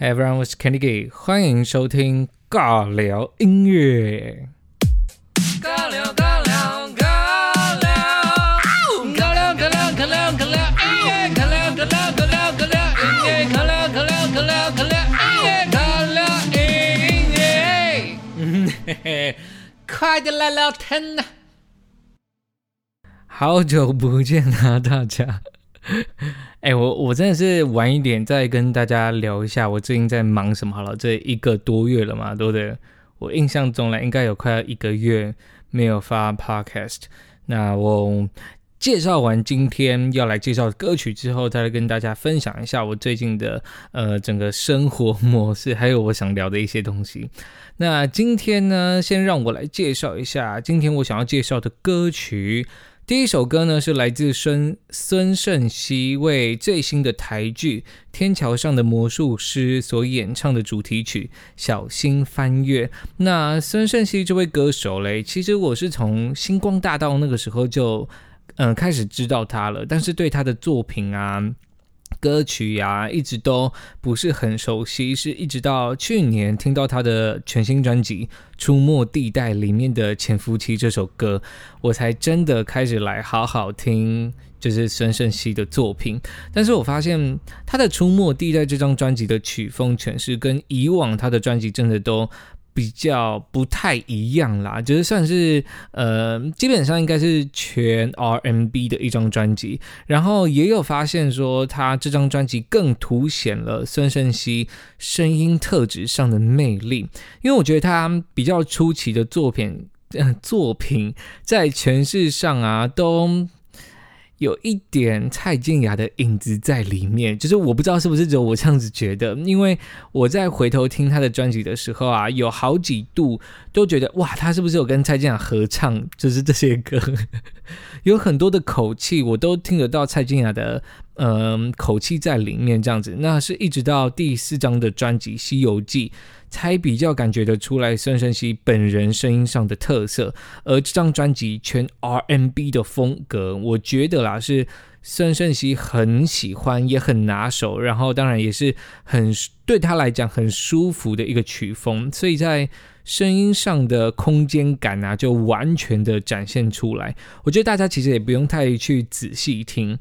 Hey everyone, 我是 Candy Gay，欢迎收听尬聊音乐。尬聊尬聊尬聊，尬聊尬聊尬聊尬聊，尬聊尬聊尬聊尬聊音乐，尬聊尬聊尬聊尬聊音乐，尬聊音乐。嗯嘿嘿，快点来聊天呐！好久不见啊，大家。哎，我我真的是晚一点再跟大家聊一下，我最近在忙什么好了。这一个多月了嘛，对不对？我印象中呢应该有快要一个月没有发 podcast。那我介绍完今天要来介绍的歌曲之后，再来跟大家分享一下我最近的呃整个生活模式，还有我想聊的一些东西。那今天呢，先让我来介绍一下今天我想要介绍的歌曲。第一首歌呢是来自孙孙盛熙为最新的台剧《天桥上的魔术师》所演唱的主题曲《小心翻越》。那孙盛熙这位歌手嘞，其实我是从星光大道那个时候就嗯开始知道他了，但是对他的作品啊。歌曲呀，一直都不是很熟悉，是一直到去年听到他的全新专辑《出没地带》里面的《潜伏期》这首歌，我才真的开始来好好听，就是孙盛熙的作品。但是我发现他的《出没地带》这张专辑的曲风诠释跟以往他的专辑真的都。比较不太一样啦，就是算是呃，基本上应该是全 RMB 的一张专辑。然后也有发现说，他这张专辑更凸显了孙盛熙声音特质上的魅力。因为我觉得他比较出奇的作品，作品在诠释上啊都。有一点蔡健雅的影子在里面，就是我不知道是不是只有我这样子觉得，因为我在回头听他的专辑的时候啊，有好几度都觉得哇，他是不是有跟蔡健雅合唱？就是这些歌，有很多的口气，我都听得到蔡健雅的嗯口气在里面，这样子。那是一直到第四张的专辑《西游记》。才比较感觉得出来孙盛熙本人声音上的特色，而这张专辑全 R&B 的风格，我觉得啦是孙盛熙很喜欢也很拿手，然后当然也是很对他来讲很舒服的一个曲风，所以在声音上的空间感啊就完全的展现出来。我觉得大家其实也不用太去仔细听，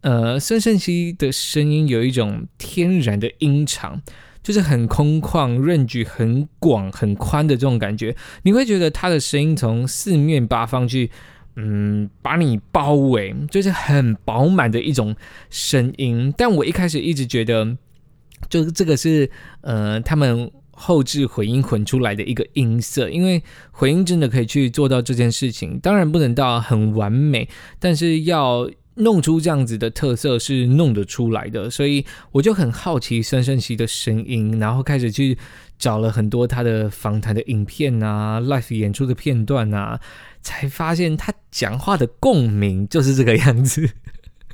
呃，孙盛熙的声音有一种天然的音场。就是很空旷、range 很广、很宽的这种感觉，你会觉得他的声音从四面八方去，嗯，把你包围，就是很饱满的一种声音。但我一开始一直觉得，就是这个是呃他们后置混音混出来的一个音色，因为混音真的可以去做到这件事情，当然不能到很完美，但是要。弄出这样子的特色是弄得出来的，所以我就很好奇孙盛熙的声音，然后开始去找了很多他的访谈的影片啊、live 演出的片段啊，才发现他讲话的共鸣就是这个样子。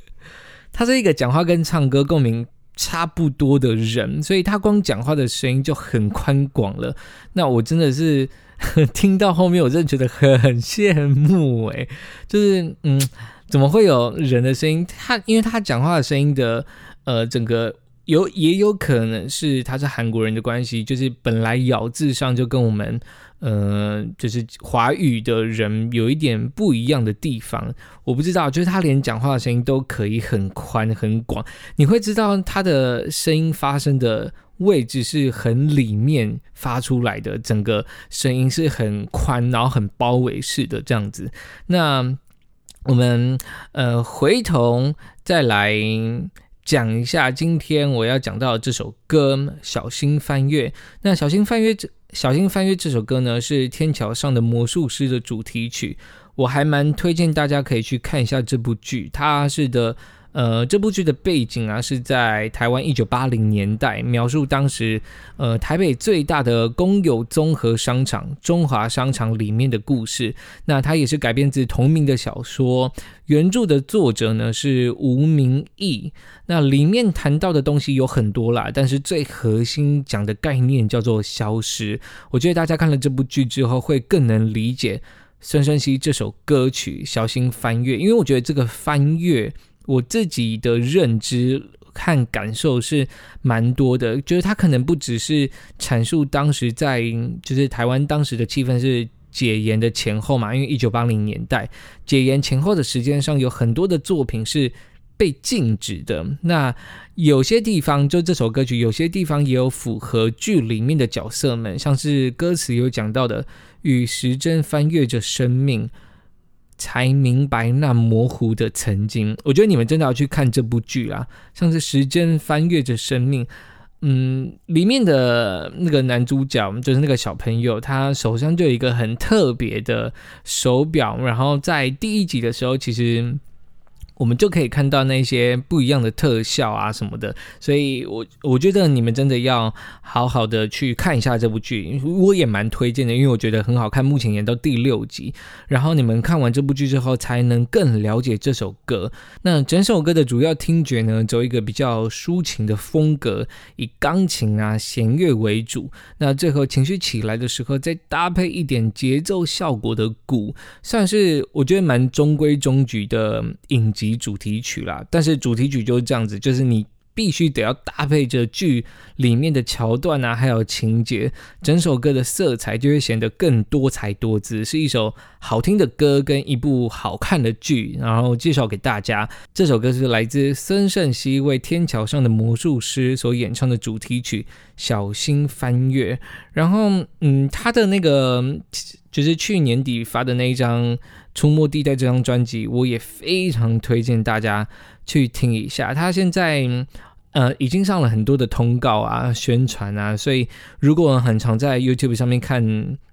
他是一个讲话跟唱歌共鸣差不多的人，所以他光讲话的声音就很宽广了。那我真的是 听到后面，我真的觉得很羡慕哎，就是嗯。怎么会有人的声音？他因为他讲话的声音的，呃，整个有也有可能是他是韩国人的关系，就是本来咬字上就跟我们，呃，就是华语的人有一点不一样的地方。我不知道，就是他连讲话的声音都可以很宽很广，你会知道他的声音发生的位置是很里面发出来的，整个声音是很宽，然后很包围式的这样子。那。我们呃回头再来讲一下今天我要讲到的这首歌《小心翻越》。那《小心翻越》这《小心翻越》这首歌呢，是《天桥上的魔术师》的主题曲。我还蛮推荐大家可以去看一下这部剧，它是的。呃，这部剧的背景啊，是在台湾一九八零年代，描述当时呃台北最大的公有综合商场中华商场里面的故事。那它也是改编自同名的小说，原著的作者呢是吴明义。那里面谈到的东西有很多啦，但是最核心讲的概念叫做消失。我觉得大家看了这部剧之后，会更能理解孙盛熙这首歌曲《小心翻越》，因为我觉得这个翻越。我自己的认知和感受是蛮多的，就是他可能不只是阐述当时在就是台湾当时的气氛是解严的前后嘛，因为一九八零年代解严前后的时间上有很多的作品是被禁止的，那有些地方就这首歌曲，有些地方也有符合剧里面的角色们，像是歌词有讲到的与时针翻越着生命。才明白那模糊的曾经。我觉得你们真的要去看这部剧啊！像是时间翻阅着生命，嗯，里面的那个男主角就是那个小朋友，他手上就有一个很特别的手表。然后在第一集的时候，其实。我们就可以看到那些不一样的特效啊什么的，所以我我觉得你们真的要好好的去看一下这部剧，我也蛮推荐的，因为我觉得很好看。目前演到第六集，然后你们看完这部剧之后，才能更了解这首歌。那整首歌的主要听觉呢，走一个比较抒情的风格，以钢琴啊弦乐为主。那最后情绪起来的时候，再搭配一点节奏效果的鼓，算是我觉得蛮中规中矩的影集。主题曲啦，但是主题曲就是这样子，就是你必须得要搭配着剧里面的桥段啊，还有情节，整首歌的色彩就会显得更多彩多姿，是一首好听的歌跟一部好看的剧。然后介绍给大家，这首歌是来自孙盛熙为《天桥上的魔术师》所演唱的主题曲《小心翻越》。然后，嗯，他的那个就是去年底发的那一张。出没地带这张专辑，我也非常推荐大家去听一下。他现在呃已经上了很多的通告啊、宣传啊，所以如果很常在 YouTube 上面看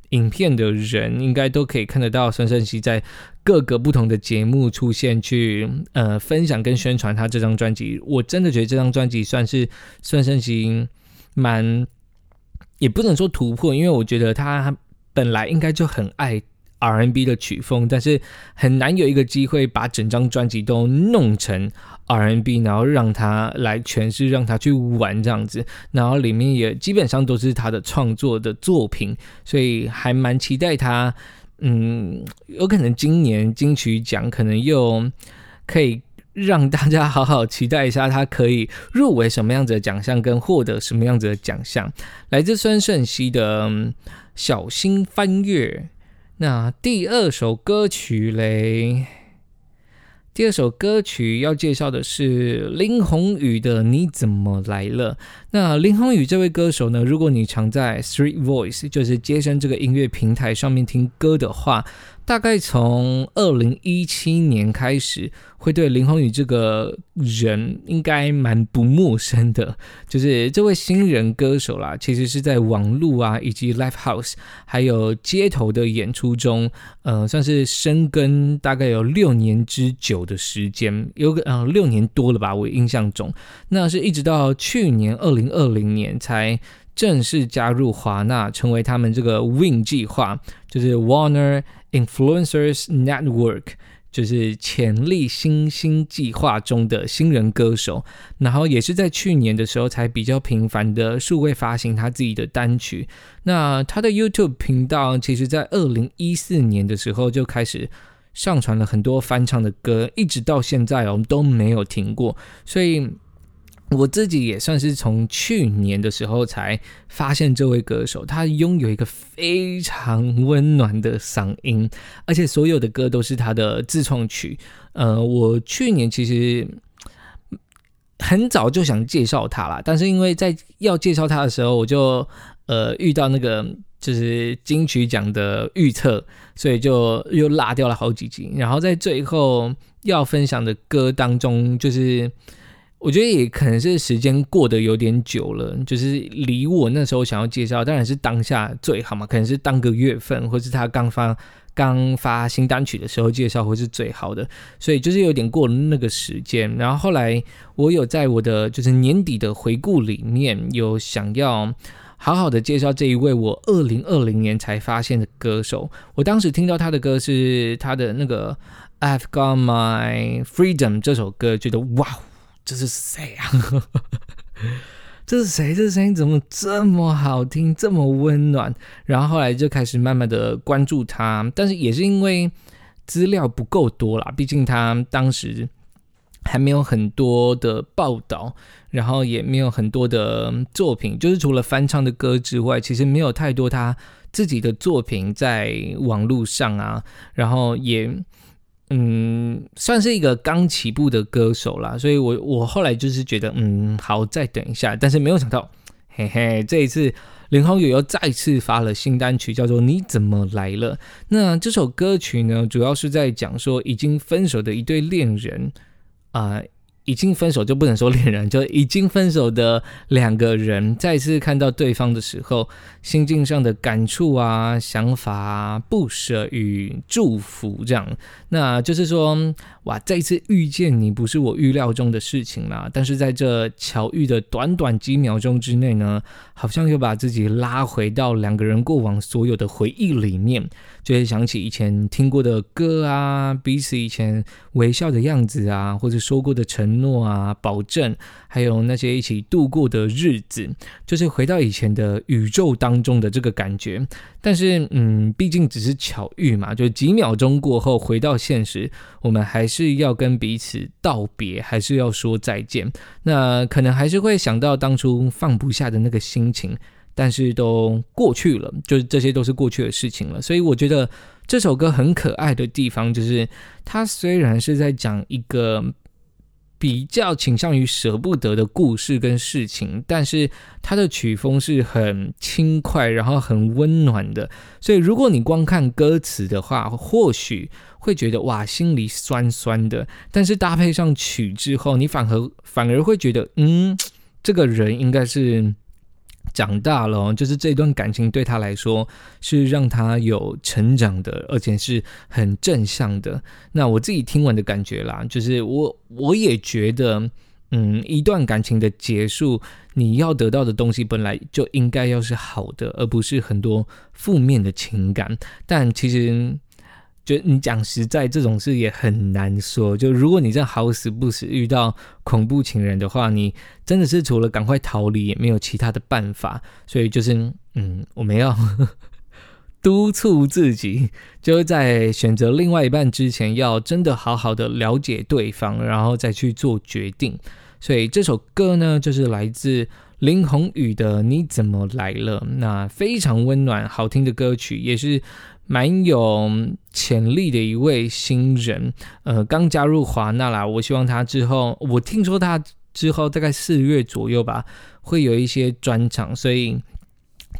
影片的人，应该都可以看得到孙盛熙在各个不同的节目出现，去呃分享跟宣传他这张专辑。我真的觉得这张专辑算是孙盛熙蛮也不能说突破，因为我觉得他本来应该就很爱。R N B 的曲风，但是很难有一个机会把整张专辑都弄成 R N B，然后让他来诠释，让他去玩这样子，然后里面也基本上都是他的创作的作品，所以还蛮期待他，嗯，有可能今年金曲奖可能又可以让大家好好期待一下，他可以入围什么样子的奖项，跟获得什么样子的奖项。来自孙盛熙的《小心翻越》。那第二首歌曲嘞？第二首歌曲要介绍的是林宏宇的《你怎么来了》。那林宏宇这位歌手呢？如果你常在 Street Voice，就是街声这个音乐平台上面听歌的话，大概从二零一七年开始。会对林宏宇这个人应该蛮不陌生的，就是这位新人歌手啦，其实是在网络啊以及 live house 还有街头的演出中，呃，算是深耕大概有六年之久的时间，有个呃六年多了吧，我印象中，那是一直到去年二零二零年才正式加入华纳，成为他们这个 Win 计划，就是 Warner Influencers Network。就是潜力新星计划中的新人歌手，然后也是在去年的时候才比较频繁的数位发行他自己的单曲。那他的 YouTube 频道，其实在二零一四年的时候就开始上传了很多翻唱的歌，一直到现在我们都没有停过，所以。我自己也算是从去年的时候才发现这位歌手，他拥有一个非常温暖的嗓音，而且所有的歌都是他的自创曲。呃，我去年其实很早就想介绍他了，但是因为在要介绍他的时候，我就呃遇到那个就是金曲奖的预测，所以就又落掉了好几集。然后在最后要分享的歌当中，就是。我觉得也可能是时间过得有点久了，就是离我那时候想要介绍，当然是当下最好嘛，可能是当个月份，或是他刚发刚发新单曲的时候介绍，会是最好的。所以就是有点过了那个时间。然后后来我有在我的就是年底的回顾里面有想要好好的介绍这一位我二零二零年才发现的歌手。我当时听到他的歌是他的那个《I've Got My Freedom》这首歌，觉得哇。这是谁啊？这是谁？这声音怎么这么好听，这么温暖？然后后来就开始慢慢的关注他，但是也是因为资料不够多啦，毕竟他当时还没有很多的报道，然后也没有很多的作品，就是除了翻唱的歌之外，其实没有太多他自己的作品在网络上啊，然后也嗯，算是一个刚起步的歌手啦，所以我我后来就是觉得嗯，好，再等一下，但是没有想到，嘿嘿，这一次林浩宇又再次发了新单曲，叫做《你怎么来了》。那这首歌曲呢，主要是在讲说已经分手的一对恋人。啊，已 经分手就不能说恋人，就已经分手的两个人再次看到对方的时候，心境上的感触啊、想法啊、不舍与祝福，这样，那就是说，哇，再次遇见你不是我预料中的事情啦，但是在这巧遇的短短几秒钟之内呢，好像又把自己拉回到两个人过往所有的回忆里面。就会想起以前听过的歌啊，彼此以前微笑的样子啊，或者说过的承诺啊、保证，还有那些一起度过的日子，就是回到以前的宇宙当中的这个感觉。但是，嗯，毕竟只是巧遇嘛，就几秒钟过后回到现实，我们还是要跟彼此道别，还是要说再见。那可能还是会想到当初放不下的那个心情。但是都过去了，就是这些都是过去的事情了。所以我觉得这首歌很可爱的地方，就是它虽然是在讲一个比较倾向于舍不得的故事跟事情，但是它的曲风是很轻快，然后很温暖的。所以如果你光看歌词的话，或许会觉得哇，心里酸酸的。但是搭配上曲之后，你反而反而会觉得，嗯，这个人应该是。长大了，就是这段感情对他来说是让他有成长的，而且是很正向的。那我自己听完的感觉啦，就是我我也觉得，嗯，一段感情的结束，你要得到的东西本来就应该要是好的，而不是很多负面的情感。但其实。就你讲实在，这种事也很难说。就如果你这好死不死遇到恐怖情人的话，你真的是除了赶快逃离，也没有其他的办法。所以就是，嗯，我们要 督促自己，就是在选择另外一半之前，要真的好好的了解对方，然后再去做决定。所以这首歌呢，就是来自林宏宇的《你怎么来了》，那非常温暖、好听的歌曲，也是。蛮有潜力的一位新人，呃，刚加入华纳啦。我希望他之后，我听说他之后大概四月左右吧，会有一些专场。所以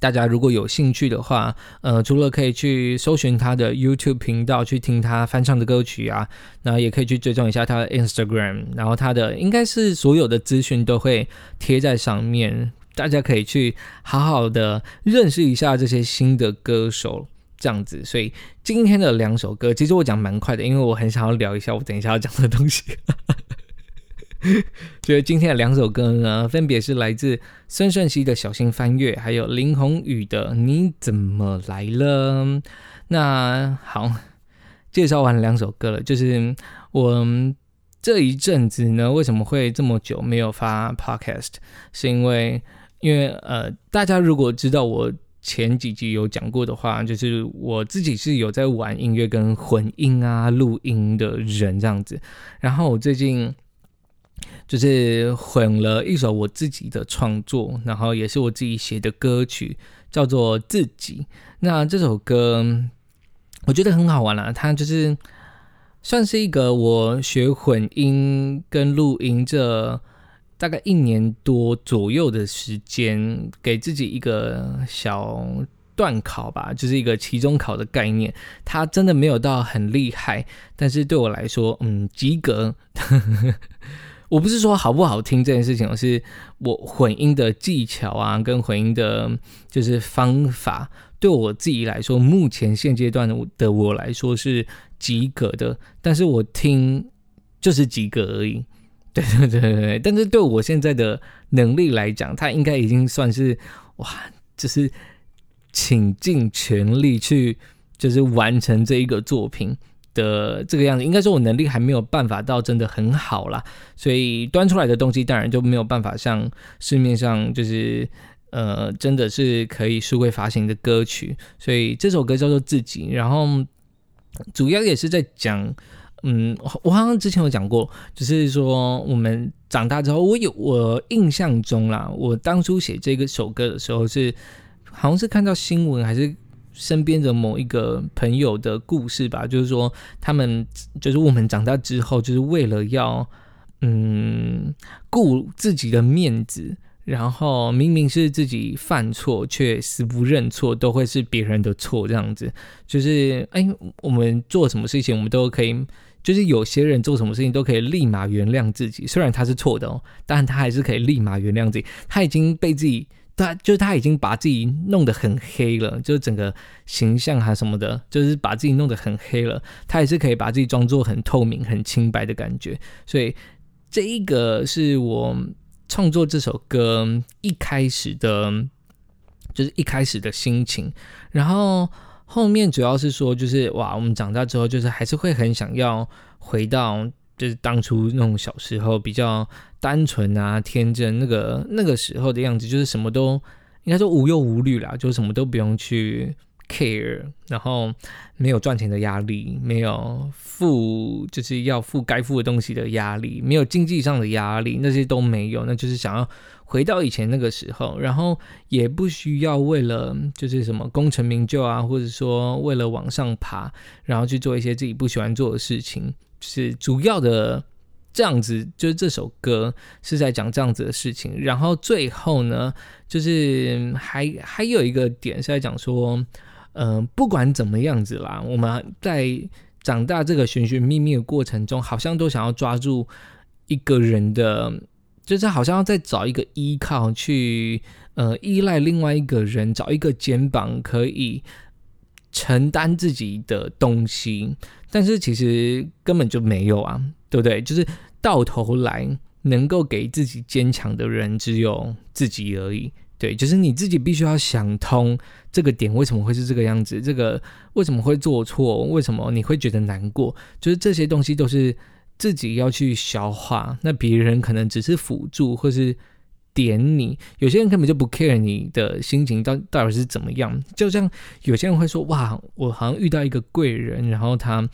大家如果有兴趣的话，呃，除了可以去搜寻他的 YouTube 频道去听他翻唱的歌曲啊，那也可以去追踪一下他的 Instagram，然后他的应该是所有的资讯都会贴在上面，大家可以去好好的认识一下这些新的歌手。这样子，所以今天的两首歌，其实我讲蛮快的，因为我很想要聊一下我等一下要讲的东西。所以今天的两首歌呢，分别是来自孙盛熙的《小心翻越》，还有林宏宇的《你怎么来了》。那好，介绍完两首歌了，就是我这一阵子呢，为什么会这么久没有发 Podcast？是因为，因为呃，大家如果知道我。前几集有讲过的话，就是我自己是有在玩音乐跟混音啊、录音的人这样子。然后我最近就是混了一首我自己的创作，然后也是我自己写的歌曲，叫做《自己》。那这首歌我觉得很好玩啦，它就是算是一个我学混音跟录音这。大概一年多左右的时间，给自己一个小段考吧，就是一个期中考的概念。它真的没有到很厉害，但是对我来说，嗯，及格。我不是说好不好听这件事情，而是我混音的技巧啊，跟混音的，就是方法，对我自己来说，目前现阶段的的我来说是及格的。但是我听就是及格而已。对对对对，但是对我现在的能力来讲，他应该已经算是哇，就是倾尽全力去，就是完成这一个作品的这个样子。应该说，我能力还没有办法到真的很好啦，所以端出来的东西当然就没有办法像市面上就是呃，真的是可以数位发行的歌曲。所以这首歌叫做《自己》，然后主要也是在讲。嗯，我好像之前有讲过，就是说我们长大之后，我有我印象中啦，我当初写这个首歌的时候是，好像是看到新闻还是身边的某一个朋友的故事吧，就是说他们就是我们长大之后，就是为了要嗯顾自己的面子。然后明明是自己犯错，却死不认错，都会是别人的错，这样子就是哎，我们做什么事情，我们都可以，就是有些人做什么事情都可以立马原谅自己，虽然他是错的哦，但他还是可以立马原谅自己。他已经被自己，他就是他已经把自己弄得很黑了，就是整个形象还什么的，就是把自己弄得很黑了，他也是可以把自己装作很透明、很清白的感觉。所以这一个是我。创作这首歌一开始的，就是一开始的心情，然后后面主要是说，就是哇，我们长大之后，就是还是会很想要回到，就是当初那种小时候比较单纯啊、天真那个那个时候的样子，就是什么都应该说无忧无虑啦，就什么都不用去。care，然后没有赚钱的压力，没有付就是要付该付的东西的压力，没有经济上的压力，那些都没有，那就是想要回到以前那个时候，然后也不需要为了就是什么功成名就啊，或者说为了往上爬，然后去做一些自己不喜欢做的事情，就是主要的这样子。就是这首歌是在讲这样子的事情，然后最后呢，就是还还有一个点是在讲说。嗯，不管怎么样子啦，我们在长大这个寻寻觅觅的过程中，好像都想要抓住一个人的，就是好像要再找一个依靠，去呃依赖另外一个人，找一个肩膀可以承担自己的东西。但是其实根本就没有啊，对不对？就是到头来能够给自己坚强的人，只有自己而已。对，就是你自己必须要想通这个点为什么会是这个样子，这个为什么会做错，为什么你会觉得难过，就是这些东西都是自己要去消化。那别人可能只是辅助或是点你，有些人根本就不 care 你的心情到到底是怎么样。就像有些人会说，哇，我好像遇到一个贵人，然后他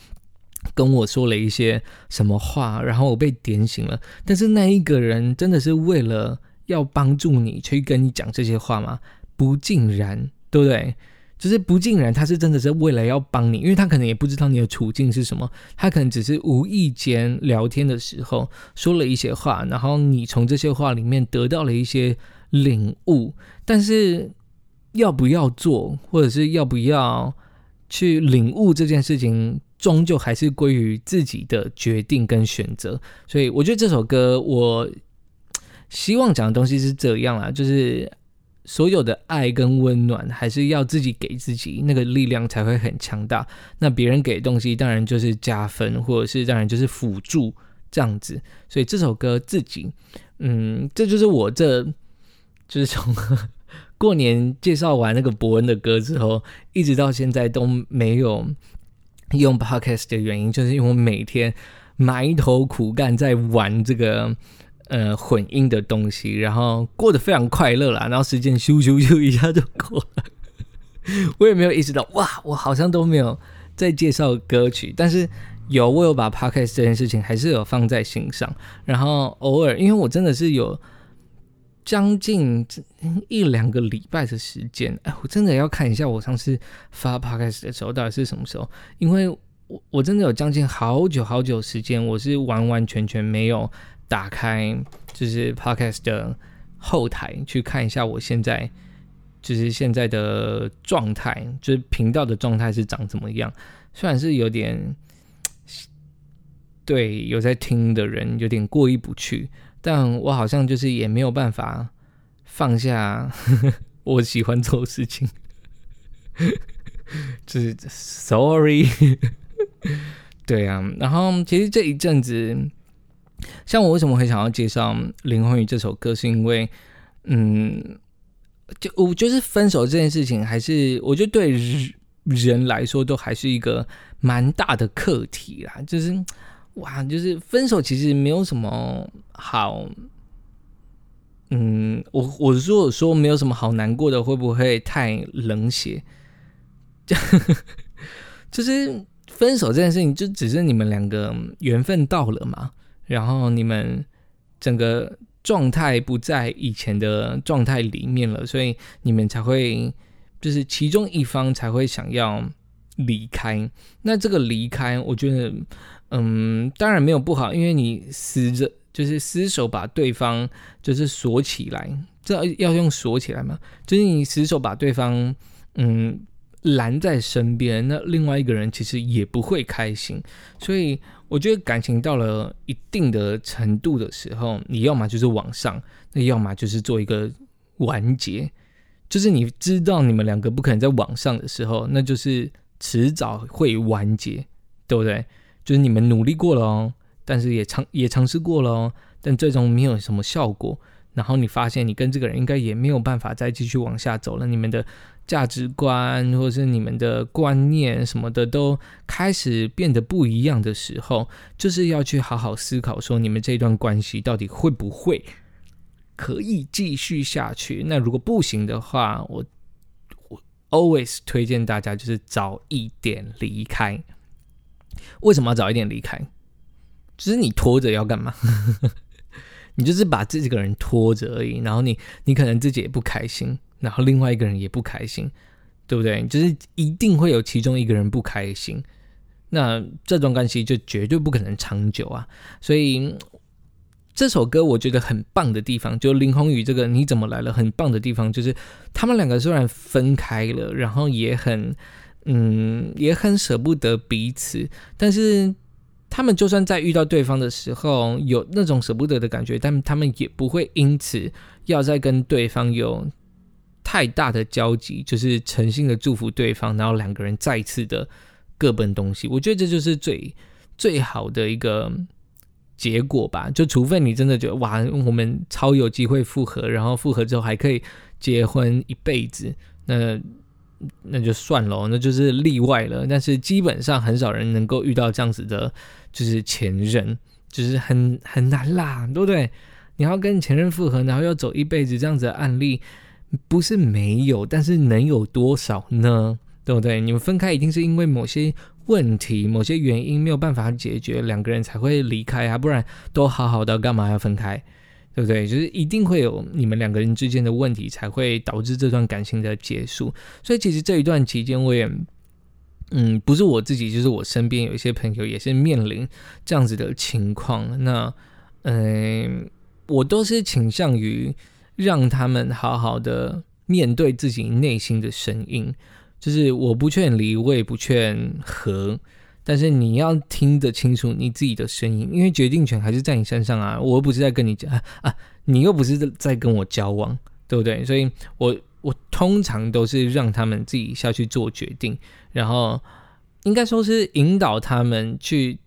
跟我说了一些什么话，然后我被点醒了。但是那一个人真的是为了。要帮助你去跟你讲这些话吗？不尽然，对不对？就是不尽然，他是真的是为了要帮你，因为他可能也不知道你的处境是什么，他可能只是无意间聊天的时候说了一些话，然后你从这些话里面得到了一些领悟。但是要不要做，或者是要不要去领悟这件事情，终究还是归于自己的决定跟选择。所以，我觉得这首歌我。希望讲的东西是这样啦，就是所有的爱跟温暖，还是要自己给自己，那个力量才会很强大。那别人给东西，当然就是加分，或者是当然就是辅助这样子。所以这首歌自己，嗯，这就是我这，就是从过年介绍完那个伯恩的歌之后，一直到现在都没有用 podcast 的原因，就是因为我每天埋头苦干在玩这个。呃，混音的东西，然后过得非常快乐啦，然后时间咻咻咻一下就过了，我也没有意识到，哇，我好像都没有在介绍歌曲，但是有，我有把 podcast 这件事情还是有放在心上，然后偶尔，因为我真的是有将近一两个礼拜的时间，哎，我真的要看一下我上次发 podcast 的时候到底是什么时候，因为我我真的有将近好久好久时间，我是完完全全没有。打开就是 podcast 的后台去看一下，我现在就是现在的状态，就是频道的状态是长怎么样。虽然是有点对有在听的人有点过意不去，但我好像就是也没有办法放下 我喜欢做的事情，就是 sorry。对啊，然后其实这一阵子。像我为什么会想要介绍《林魂雨》这首歌，是因为，嗯，就我就是分手这件事情，还是我觉得对人来说都还是一个蛮大的课题啦。就是哇，就是分手其实没有什么好，嗯，我我如果说没有什么好难过的，会不会太冷血？就 就是。分手这件事情就只是你们两个缘分到了嘛，然后你们整个状态不在以前的状态里面了，所以你们才会就是其中一方才会想要离开。那这个离开，我觉得，嗯，当然没有不好，因为你死着就是死手把对方就是锁起来，这要用锁起来嘛，就是你死手把对方嗯。拦在身边，那另外一个人其实也不会开心，所以我觉得感情到了一定的程度的时候，你要么就是往上，那要么就是做一个完结，就是你知道你们两个不可能在往上的时候，那就是迟早会完结，对不对？就是你们努力过了哦，但是也尝也尝试过了哦，但最终没有什么效果，然后你发现你跟这个人应该也没有办法再继续往下走了，你们的。价值观或者是你们的观念什么的都开始变得不一样的时候，就是要去好好思考，说你们这段关系到底会不会可以继续下去？那如果不行的话，我我 always 推荐大家就是早一点离开。为什么要早一点离开？就是你拖着要干嘛？你就是把自己个人拖着而已，然后你你可能自己也不开心。然后另外一个人也不开心，对不对？就是一定会有其中一个人不开心，那这段关系就绝对不可能长久啊！所以这首歌我觉得很棒的地方，就林宏宇这个你怎么来了？很棒的地方就是他们两个虽然分开了，然后也很嗯也很舍不得彼此，但是他们就算在遇到对方的时候有那种舍不得的感觉，但他们也不会因此要再跟对方有。太大的交集，就是诚心的祝福对方，然后两个人再次的各奔东西。我觉得这就是最最好的一个结果吧。就除非你真的觉得哇，我们超有机会复合，然后复合之后还可以结婚一辈子，那那就算了，那就是例外了。但是基本上很少人能够遇到这样子的，就是前任，就是很很难啦，对不对？你要跟前任复合，然后要走一辈子这样子的案例。不是没有，但是能有多少呢？对不对？你们分开一定是因为某些问题、某些原因没有办法解决，两个人才会离开啊，不然都好好的，干嘛要分开？对不对？就是一定会有你们两个人之间的问题，才会导致这段感情的结束。所以其实这一段期间，我也，嗯，不是我自己，就是我身边有一些朋友也是面临这样子的情况。那，嗯，我都是倾向于。让他们好好的面对自己内心的声音，就是我不劝离，我也不劝和，但是你要听得清楚你自己的声音，因为决定权还是在你身上啊！我又不是在跟你讲啊，你又不是在跟我交往，对不对？所以，我我通常都是让他们自己下去做决定，然后应该说是引导他们去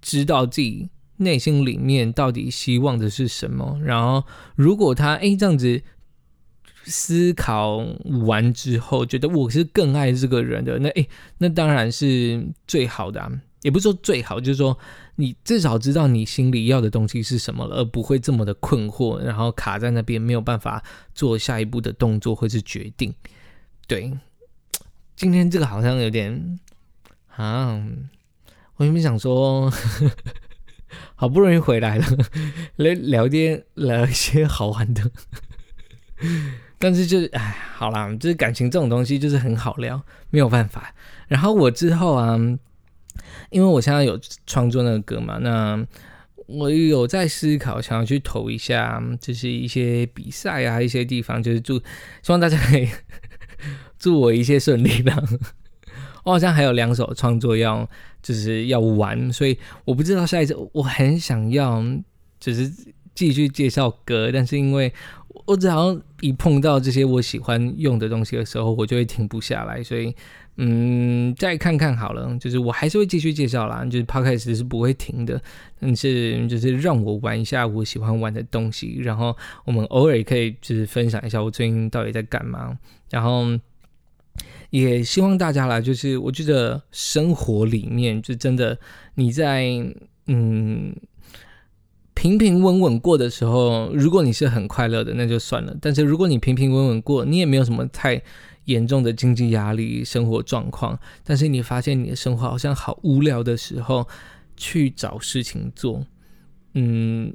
知道自己。内心里面到底希望的是什么？然后，如果他哎这样子思考完之后，觉得我是更爱这个人的，那哎，那当然是最好的。也不是说最好，就是说你至少知道你心里要的东西是什么了，而不会这么的困惑，然后卡在那边没有办法做下一步的动作或是决定。对，今天这个好像有点啊，我原本想说。好不容易回来了，来聊天聊一些好玩的，但是就是哎，好啦，就是感情这种东西就是很好聊，没有办法。然后我之后啊，因为我现在有创作那个歌嘛，那我有在思考，想要去投一下，就是一些比赛啊，一些地方，就是祝希望大家可以 祝我一切顺利吧。我好像还有两首创作要，就是要玩，所以我不知道下一次我很想要，就是继续介绍歌，但是因为我只要一碰到这些我喜欢用的东西的时候，我就会停不下来，所以嗯，再看看好了，就是我还是会继续介绍啦，就是 podcast 是不会停的，但是就是让我玩一下我喜欢玩的东西，然后我们偶尔也可以就是分享一下我最近到底在干嘛，然后。也希望大家啦，就是我觉得生活里面就真的你在嗯平平稳稳过的时候，如果你是很快乐的，那就算了。但是如果你平平稳稳过，你也没有什么太严重的经济压力、生活状况，但是你发现你的生活好像好无聊的时候，去找事情做。嗯，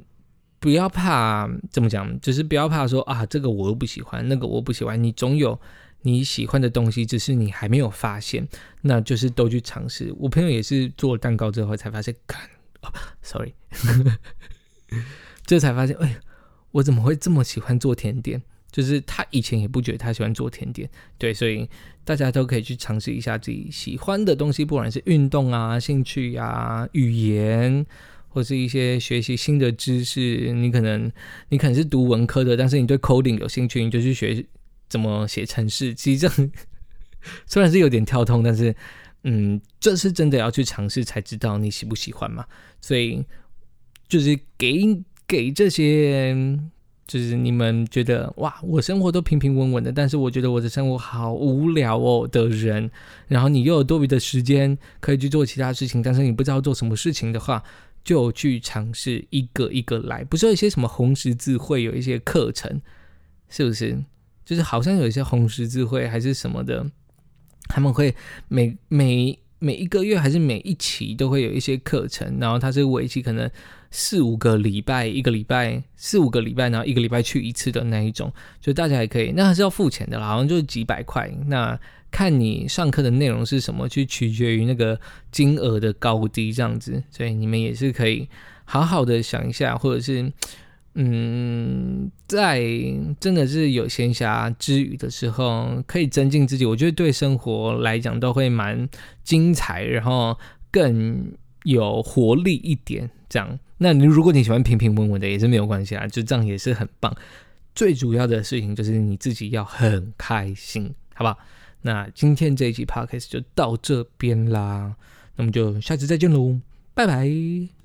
不要怕，怎么讲？就是不要怕说啊，这个我又不喜欢，那个我不喜欢。你总有你喜欢的东西，只是你还没有发现。那就是都去尝试。我朋友也是做蛋糕之后才发现，看，sorry，这才发现，哎，我怎么会这么喜欢做甜点？就是他以前也不觉得他喜欢做甜点，对，所以大家都可以去尝试一下自己喜欢的东西，不管是运动啊、兴趣呀、语言，或是一些学习新的知识。你可能你可能是读文科的，但是你对 coding 有兴趣，你就去学怎么写程式。其实这虽然是有点跳通，但是嗯，这是真的要去尝试才知道你喜不喜欢嘛。所以就是给给这些。就是你们觉得哇，我生活都平平稳稳的，但是我觉得我的生活好无聊哦的人，然后你又有多余的时间可以去做其他事情，但是你不知道做什么事情的话，就去尝试一个一个来。不是有一些什么红十字会有一些课程，是不是？就是好像有一些红十字会还是什么的，他们会每每每一个月还是每一期都会有一些课程，然后它是为期可能。四五个礼拜，一个礼拜四五个礼拜，然后一个礼拜去一次的那一种，就大家也可以，那还是要付钱的啦，好像就是几百块。那看你上课的内容是什么，去取决于那个金额的高低这样子。所以你们也是可以好好的想一下，或者是嗯，在真的是有闲暇之余的时候，可以增进自己。我觉得对生活来讲都会蛮精彩，然后更有活力一点这样。那你如果你喜欢平平稳稳的也是没有关系啊，就这样也是很棒。最主要的事情就是你自己要很开心，好不好？那今天这一期 podcast 就到这边啦，那么就下次再见喽，拜拜。